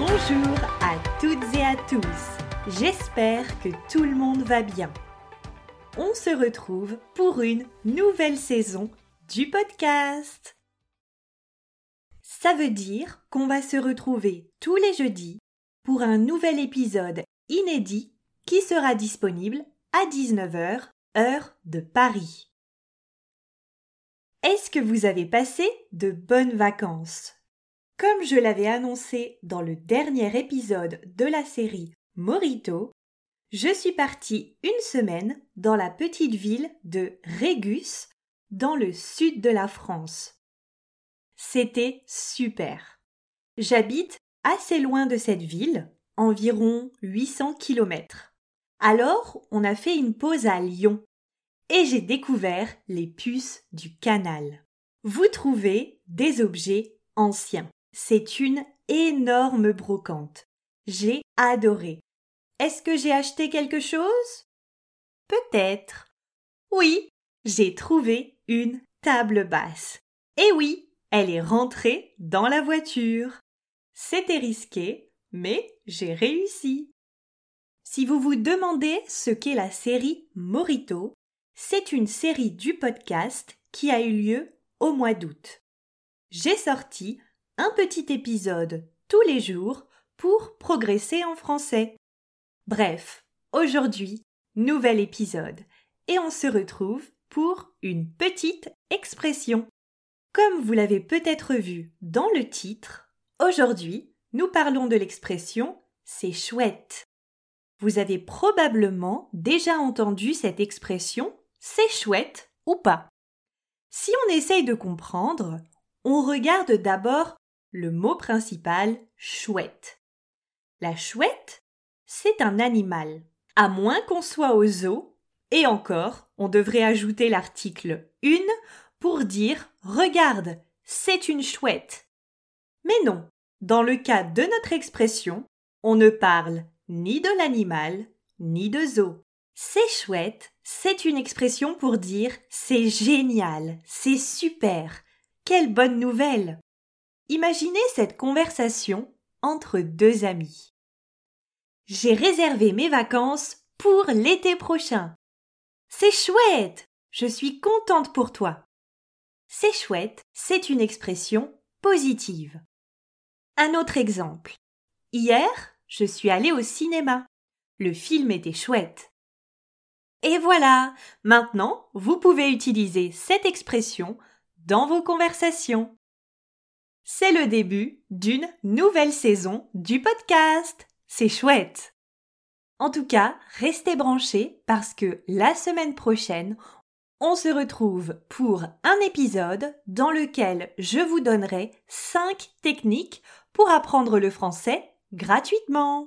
Bonjour à toutes et à tous. J'espère que tout le monde va bien. On se retrouve pour une nouvelle saison du podcast. Ça veut dire qu'on va se retrouver tous les jeudis pour un nouvel épisode inédit qui sera disponible à 19h, heure de Paris. Est-ce que vous avez passé de bonnes vacances? Comme je l'avais annoncé dans le dernier épisode de la série Morito, je suis partie une semaine dans la petite ville de Régus, dans le sud de la France. C'était super. J'habite assez loin de cette ville, environ 800 kilomètres. Alors, on a fait une pause à Lyon et j'ai découvert les puces du canal. Vous trouvez des objets anciens. C'est une énorme brocante. J'ai adoré. Est-ce que j'ai acheté quelque chose? Peut-être. Oui, j'ai trouvé une table basse. Et oui, elle est rentrée dans la voiture. C'était risqué, mais j'ai réussi. Si vous vous demandez ce qu'est la série Morito, c'est une série du podcast qui a eu lieu au mois d'août. J'ai sorti un petit épisode tous les jours pour progresser en français. Bref, aujourd'hui, nouvel épisode, et on se retrouve pour une petite expression. Comme vous l'avez peut-être vu dans le titre, aujourd'hui, nous parlons de l'expression c'est chouette. Vous avez probablement déjà entendu cette expression c'est chouette ou pas. Si on essaye de comprendre, on regarde d'abord le mot principal chouette. La chouette, c'est un animal, à moins qu'on soit au zoo, et encore, on devrait ajouter l'article une pour dire Regarde, c'est une chouette. Mais non, dans le cas de notre expression, on ne parle ni de l'animal, ni de zoo. C'est chouette, c'est une expression pour dire c'est génial, c'est super, quelle bonne nouvelle. Imaginez cette conversation entre deux amis. J'ai réservé mes vacances pour l'été prochain. C'est chouette, je suis contente pour toi. C'est chouette, c'est une expression positive. Un autre exemple. Hier, je suis allée au cinéma. Le film était chouette. Et voilà, maintenant, vous pouvez utiliser cette expression dans vos conversations. C'est le début d'une nouvelle saison du podcast. C'est chouette. En tout cas, restez branchés parce que la semaine prochaine, on se retrouve pour un épisode dans lequel je vous donnerai 5 techniques pour apprendre le français gratuitement.